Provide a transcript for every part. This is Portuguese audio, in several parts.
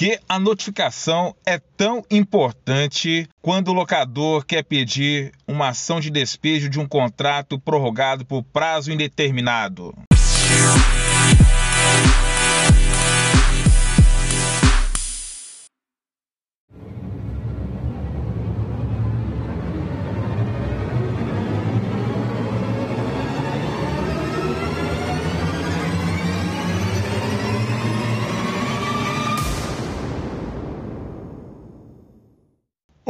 que a notificação é tão importante quando o locador quer pedir uma ação de despejo de um contrato prorrogado por prazo indeterminado.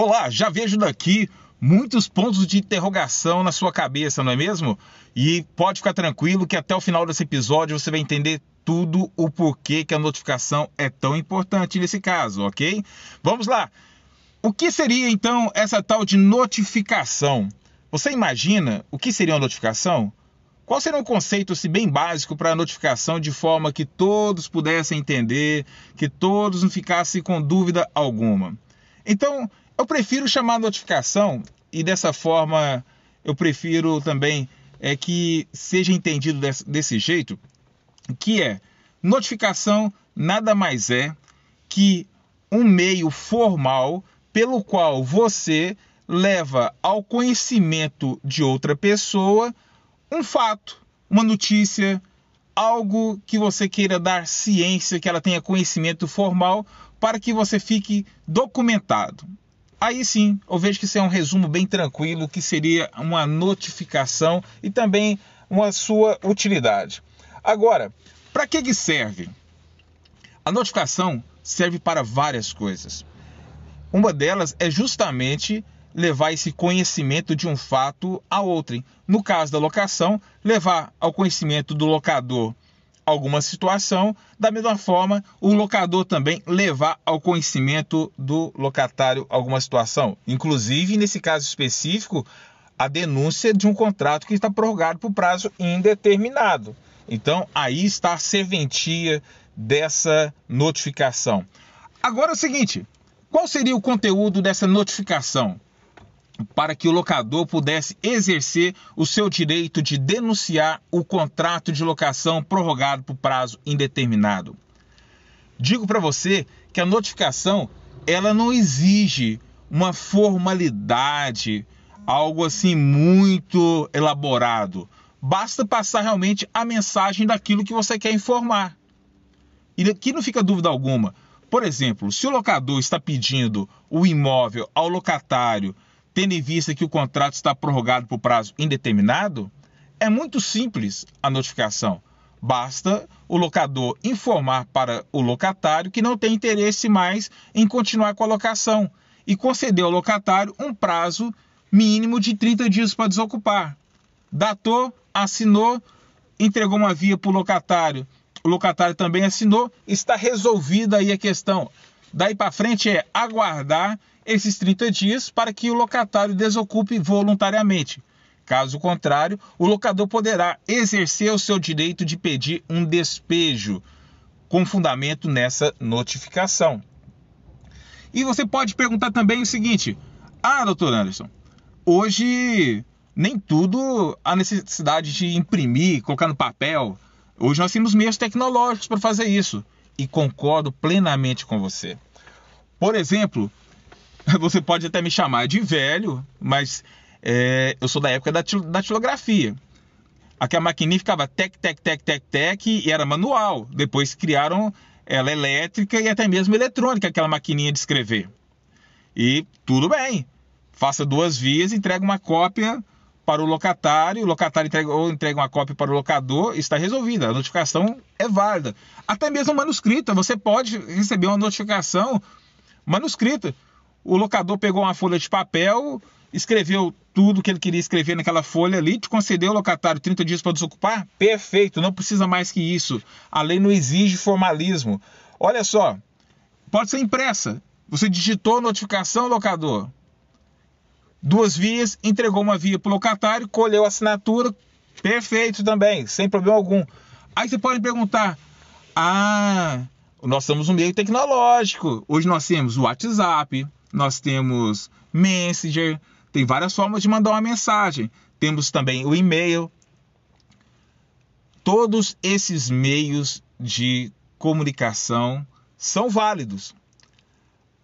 Olá, já vejo daqui muitos pontos de interrogação na sua cabeça, não é mesmo? E pode ficar tranquilo que até o final desse episódio você vai entender tudo o porquê que a notificação é tão importante nesse caso, ok? Vamos lá. O que seria então essa tal de notificação? Você imagina o que seria uma notificação? Qual seria um conceito se bem básico para a notificação de forma que todos pudessem entender, que todos não ficassem com dúvida alguma? Então, eu prefiro chamar notificação e dessa forma eu prefiro também é que seja entendido desse, desse jeito, que é notificação nada mais é que um meio formal pelo qual você leva ao conhecimento de outra pessoa um fato, uma notícia, algo que você queira dar ciência, que ela tenha conhecimento formal, para que você fique documentado. Aí sim, eu vejo que isso é um resumo bem tranquilo, que seria uma notificação e também uma sua utilidade. Agora, para que, que serve? A notificação serve para várias coisas. Uma delas é justamente levar esse conhecimento de um fato a outrem. No caso da locação, levar ao conhecimento do locador alguma situação, da mesma forma, o locador também levar ao conhecimento do locatário alguma situação. Inclusive, nesse caso específico, a denúncia de um contrato que está prorrogado por prazo indeterminado. Então, aí está a serventia dessa notificação. Agora é o seguinte: qual seria o conteúdo dessa notificação? Para que o locador pudesse exercer o seu direito de denunciar o contrato de locação prorrogado por prazo indeterminado. Digo para você que a notificação ela não exige uma formalidade, algo assim muito elaborado. Basta passar realmente a mensagem daquilo que você quer informar. E aqui não fica dúvida alguma. Por exemplo, se o locador está pedindo o imóvel ao locatário tendo em vista que o contrato está prorrogado por prazo indeterminado, é muito simples a notificação. Basta o locador informar para o locatário que não tem interesse mais em continuar com a locação e conceder ao locatário um prazo mínimo de 30 dias para desocupar. Datou, assinou, entregou uma via para o locatário. O locatário também assinou, está resolvida aí a questão. Daí para frente é aguardar esses 30 dias para que o locatário desocupe voluntariamente. Caso contrário, o locador poderá exercer o seu direito de pedir um despejo com fundamento nessa notificação. E você pode perguntar também o seguinte: Ah, doutor Anderson, hoje nem tudo há necessidade de imprimir, colocar no papel. Hoje nós temos meios tecnológicos para fazer isso. E concordo plenamente com você. Por exemplo, você pode até me chamar de velho, mas é, eu sou da época da datilografia. Aquela maquininha ficava tec, tec, tec, tec, tec e era manual. Depois criaram ela elétrica e até mesmo eletrônica, aquela maquininha de escrever. E tudo bem. Faça duas vias, entrega uma cópia para o locatário, o locatário entrega, ou entrega uma cópia para o locador, está resolvida. A notificação é válida. Até mesmo manuscrita, você pode receber uma notificação manuscrita o locador pegou uma folha de papel, escreveu tudo que ele queria escrever naquela folha ali, te concedeu o locatário 30 dias para desocupar? Perfeito, não precisa mais que isso. A lei não exige formalismo. Olha só, pode ser impressa. Você digitou notificação, locador. Duas vias, entregou uma via para o locatário, colheu a assinatura, perfeito também, sem problema algum. Aí você pode perguntar: ah, nós somos um meio tecnológico. Hoje nós temos o WhatsApp, nós temos Messenger, tem várias formas de mandar uma mensagem. Temos também o e-mail. Todos esses meios de comunicação são válidos.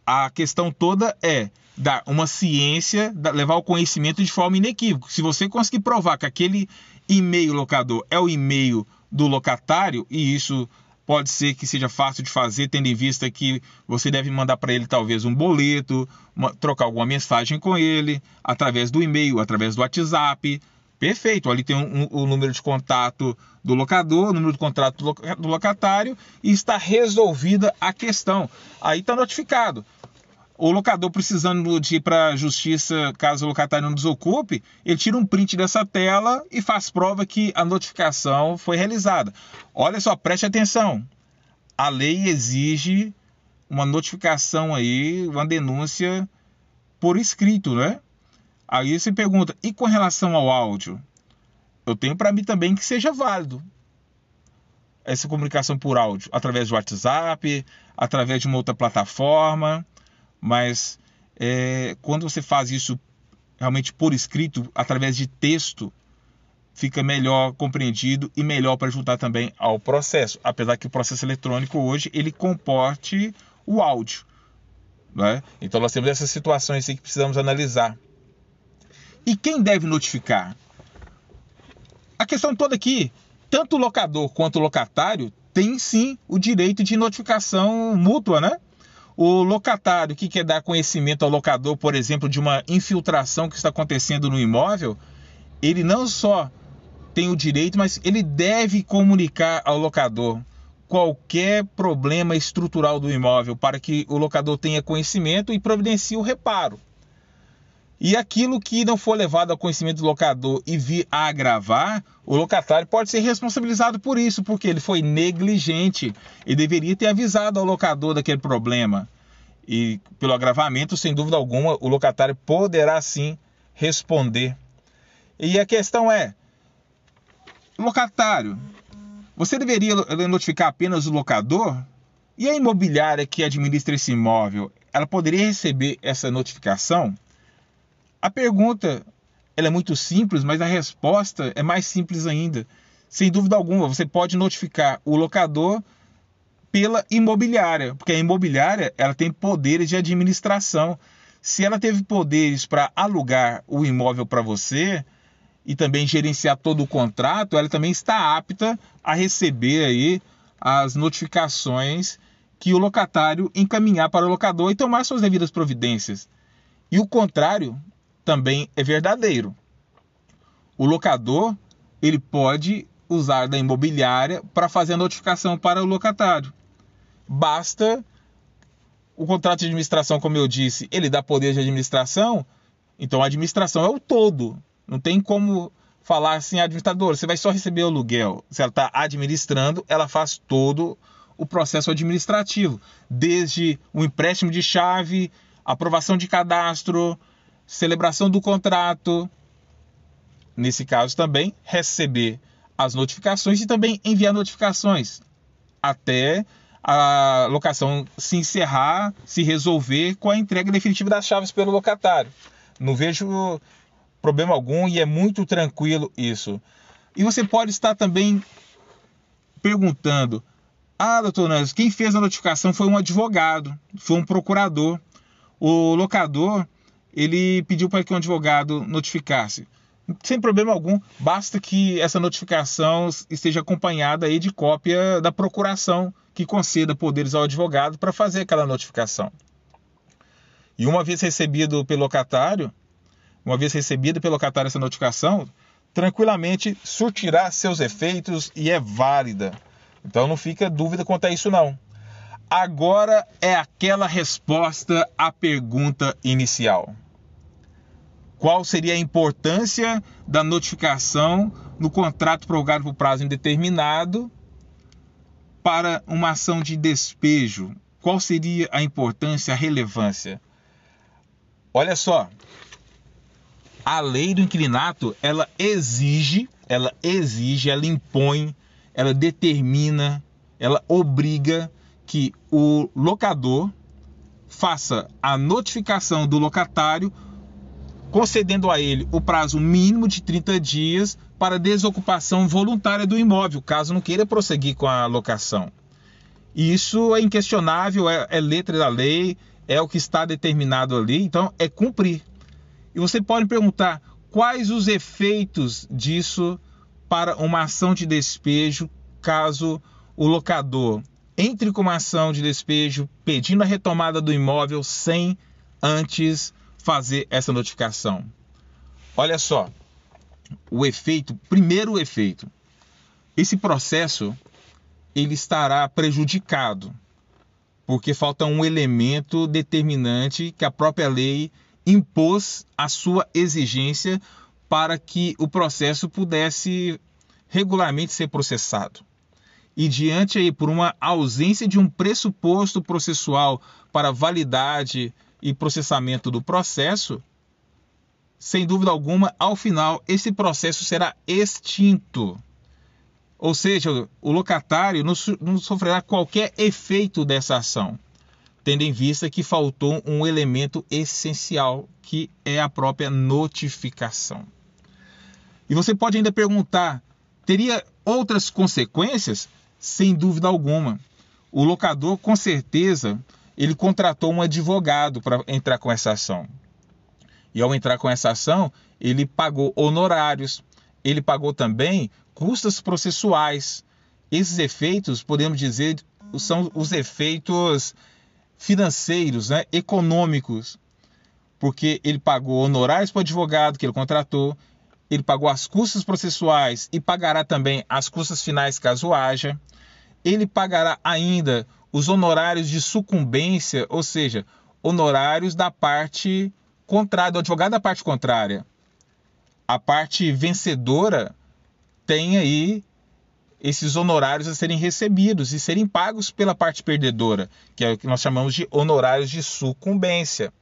A questão toda é dar uma ciência, levar o conhecimento de forma inequívoca. Se você conseguir provar que aquele e-mail locador é o e-mail do locatário, e isso pode ser que seja fácil de fazer, tendo em vista que você deve mandar para ele talvez um boleto, uma, trocar alguma mensagem com ele, através do e-mail, através do WhatsApp. Perfeito, ali tem o um, um, um número de contato do locador, o número de contrato do locatário e está resolvida a questão. Aí está notificado o locador precisando de ir para a justiça caso o locatário não desocupe, ele tira um print dessa tela e faz prova que a notificação foi realizada. Olha só, preste atenção. A lei exige uma notificação aí, uma denúncia por escrito, né? Aí você pergunta, e com relação ao áudio? Eu tenho para mim também que seja válido essa comunicação por áudio, através do WhatsApp, através de uma outra plataforma mas é, quando você faz isso realmente por escrito, através de texto, fica melhor compreendido e melhor para ajudar também ao processo, apesar que o processo eletrônico hoje ele comporte o áudio. Né? Então nós temos essas situações que precisamos analisar. E quem deve notificar? A questão toda aqui, tanto o locador quanto o locatário tem sim o direito de notificação mútua, né? O locatário que quer dar conhecimento ao locador, por exemplo, de uma infiltração que está acontecendo no imóvel, ele não só tem o direito, mas ele deve comunicar ao locador qualquer problema estrutural do imóvel para que o locador tenha conhecimento e providencie o reparo. E aquilo que não for levado ao conhecimento do locador e vir a agravar, o locatário pode ser responsabilizado por isso, porque ele foi negligente e deveria ter avisado ao locador daquele problema. E pelo agravamento, sem dúvida alguma, o locatário poderá sim responder. E a questão é: locatário, você deveria notificar apenas o locador? E a imobiliária que administra esse imóvel, ela poderia receber essa notificação? A pergunta ela é muito simples, mas a resposta é mais simples ainda. Sem dúvida alguma, você pode notificar o locador pela imobiliária, porque a imobiliária ela tem poderes de administração. Se ela teve poderes para alugar o imóvel para você e também gerenciar todo o contrato, ela também está apta a receber aí as notificações que o locatário encaminhar para o locador e tomar suas devidas providências. E o contrário também é verdadeiro. O locador ele pode usar da imobiliária para fazer a notificação para o locatário. Basta o contrato de administração, como eu disse, ele dá poder de administração, então a administração é o todo. Não tem como falar assim, administrador, você vai só receber o aluguel. Se ela está administrando, ela faz todo o processo administrativo, desde o empréstimo de chave, aprovação de cadastro, celebração do contrato, nesse caso também receber as notificações e também enviar notificações até a locação se encerrar, se resolver com a entrega definitiva das chaves pelo locatário. Não vejo problema algum e é muito tranquilo isso. E você pode estar também perguntando: Ah, doutor Nélio, quem fez a notificação foi um advogado, foi um procurador. O locador ele pediu para que um advogado notificasse. Sem problema algum, basta que essa notificação esteja acompanhada aí de cópia da procuração que conceda poderes ao advogado para fazer aquela notificação. E uma vez recebido pelo locatário, uma vez recebida pelo locatário essa notificação, tranquilamente surtirá seus efeitos e é válida. Então não fica dúvida quanto a isso não. Agora é aquela resposta à pergunta inicial qual seria a importância da notificação no contrato prorrogado por prazo indeterminado para uma ação de despejo. Qual seria a importância, a relevância? Olha só, a lei do inquilinato, ela exige, ela exige, ela impõe, ela determina, ela obriga que o locador faça a notificação do locatário concedendo a ele o prazo mínimo de 30 dias para desocupação voluntária do imóvel, caso não queira prosseguir com a locação. Isso é inquestionável, é, é letra da lei, é o que está determinado ali, então é cumprir. E você pode perguntar quais os efeitos disso para uma ação de despejo caso o locador entre com uma ação de despejo pedindo a retomada do imóvel sem antes fazer essa notificação. Olha só, o efeito, primeiro efeito, esse processo ele estará prejudicado porque falta um elemento determinante que a própria lei impôs a sua exigência para que o processo pudesse regularmente ser processado. E diante aí por uma ausência de um pressuposto processual para validade e processamento do processo, sem dúvida alguma, ao final esse processo será extinto. Ou seja, o locatário não sofrerá qualquer efeito dessa ação, tendo em vista que faltou um elemento essencial, que é a própria notificação. E você pode ainda perguntar: teria outras consequências? Sem dúvida alguma. O locador, com certeza, ele contratou um advogado para entrar com essa ação. E ao entrar com essa ação, ele pagou honorários, ele pagou também custas processuais. Esses efeitos, podemos dizer, são os efeitos financeiros, né, econômicos, porque ele pagou honorários para o advogado que ele contratou, ele pagou as custas processuais e pagará também as custas finais caso haja. Ele pagará ainda os honorários de sucumbência, ou seja, honorários da parte contrária, do advogado da parte contrária. A parte vencedora tem aí esses honorários a serem recebidos e serem pagos pela parte perdedora, que é o que nós chamamos de honorários de sucumbência.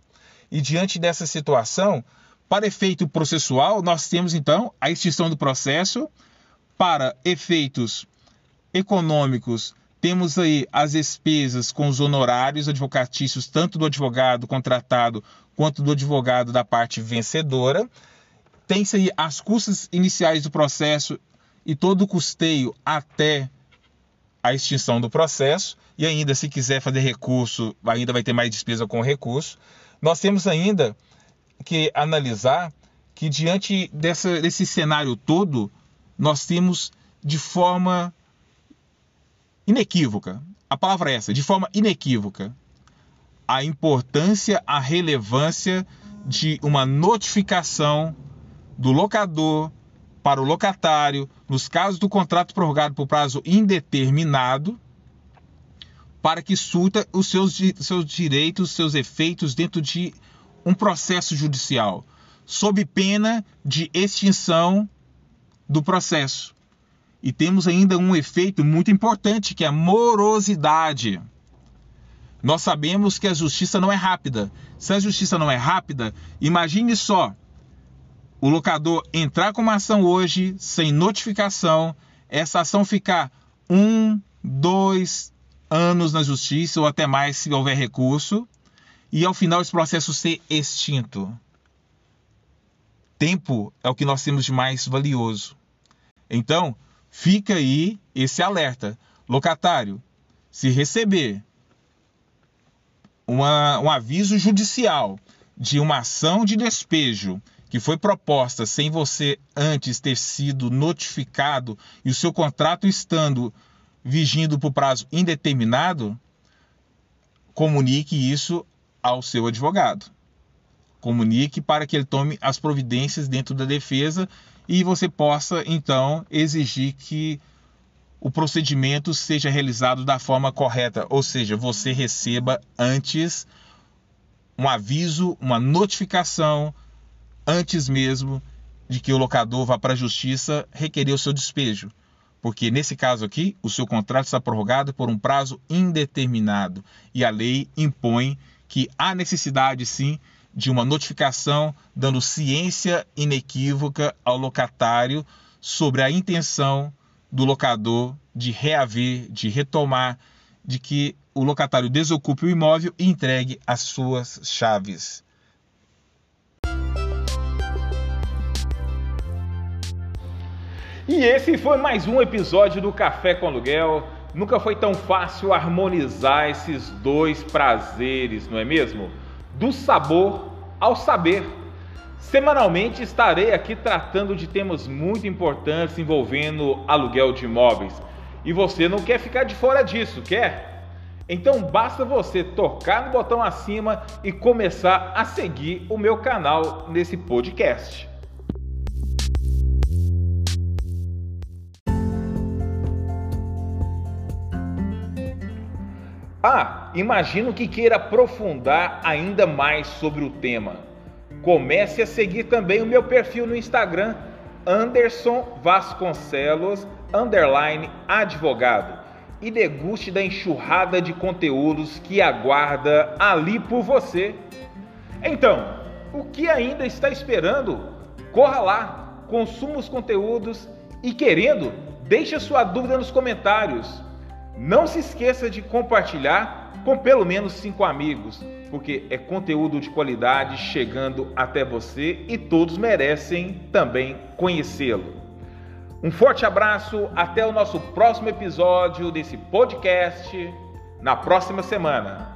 E diante dessa situação, para efeito processual, nós temos então a extinção do processo. Para efeitos econômicos, temos aí as despesas com os honorários advocatícios, tanto do advogado contratado quanto do advogado da parte vencedora. Tem-se aí as custas iniciais do processo e todo o custeio até a extinção do processo. E ainda, se quiser fazer recurso, ainda vai ter mais despesa com recurso. Nós temos ainda que analisar que, diante dessa, desse cenário todo, nós temos de forma inequívoca a palavra é essa de forma inequívoca a importância, a relevância de uma notificação do locador para o locatário, nos casos do contrato prorrogado por prazo indeterminado, para que surta os seus, seus direitos, seus efeitos dentro de um processo judicial, sob pena de extinção do processo. E temos ainda um efeito muito importante, que é a morosidade. Nós sabemos que a justiça não é rápida. Se a justiça não é rápida, imagine só o locador entrar com uma ação hoje sem notificação, essa ação ficar um, dois anos na justiça ou até mais se houver recurso, e ao final esse processo ser extinto. Tempo é o que nós temos de mais valioso. Então, fica aí esse alerta. Locatário, se receber uma, um aviso judicial de uma ação de despejo que foi proposta sem você antes ter sido notificado e o seu contrato estando vigindo por prazo indeterminado, comunique isso ao seu advogado. Comunique para que ele tome as providências dentro da defesa e você possa então exigir que o procedimento seja realizado da forma correta, ou seja, você receba antes um aviso, uma notificação antes mesmo de que o locador vá para a justiça requerer o seu despejo. Porque nesse caso aqui, o seu contrato está prorrogado por um prazo indeterminado e a lei impõe que há necessidade sim de uma notificação dando ciência inequívoca ao locatário sobre a intenção do locador de reaver, de retomar, de que o locatário desocupe o imóvel e entregue as suas chaves. E esse foi mais um episódio do Café com Aluguel. Nunca foi tão fácil harmonizar esses dois prazeres, não é mesmo? Do sabor ao saber. Semanalmente estarei aqui tratando de temas muito importantes envolvendo aluguel de imóveis. E você não quer ficar de fora disso, quer? Então basta você tocar no botão acima e começar a seguir o meu canal nesse podcast. Ah, imagino que queira aprofundar ainda mais sobre o tema. Comece a seguir também o meu perfil no Instagram, Anderson Vasconcelos, underline advogado, e deguste da enxurrada de conteúdos que aguarda ali por você. Então, o que ainda está esperando? Corra lá, consuma os conteúdos e querendo, deixe a sua dúvida nos comentários. Não se esqueça de compartilhar com pelo menos cinco amigos, porque é conteúdo de qualidade chegando até você e todos merecem também conhecê-lo. Um forte abraço, até o nosso próximo episódio desse podcast na próxima semana.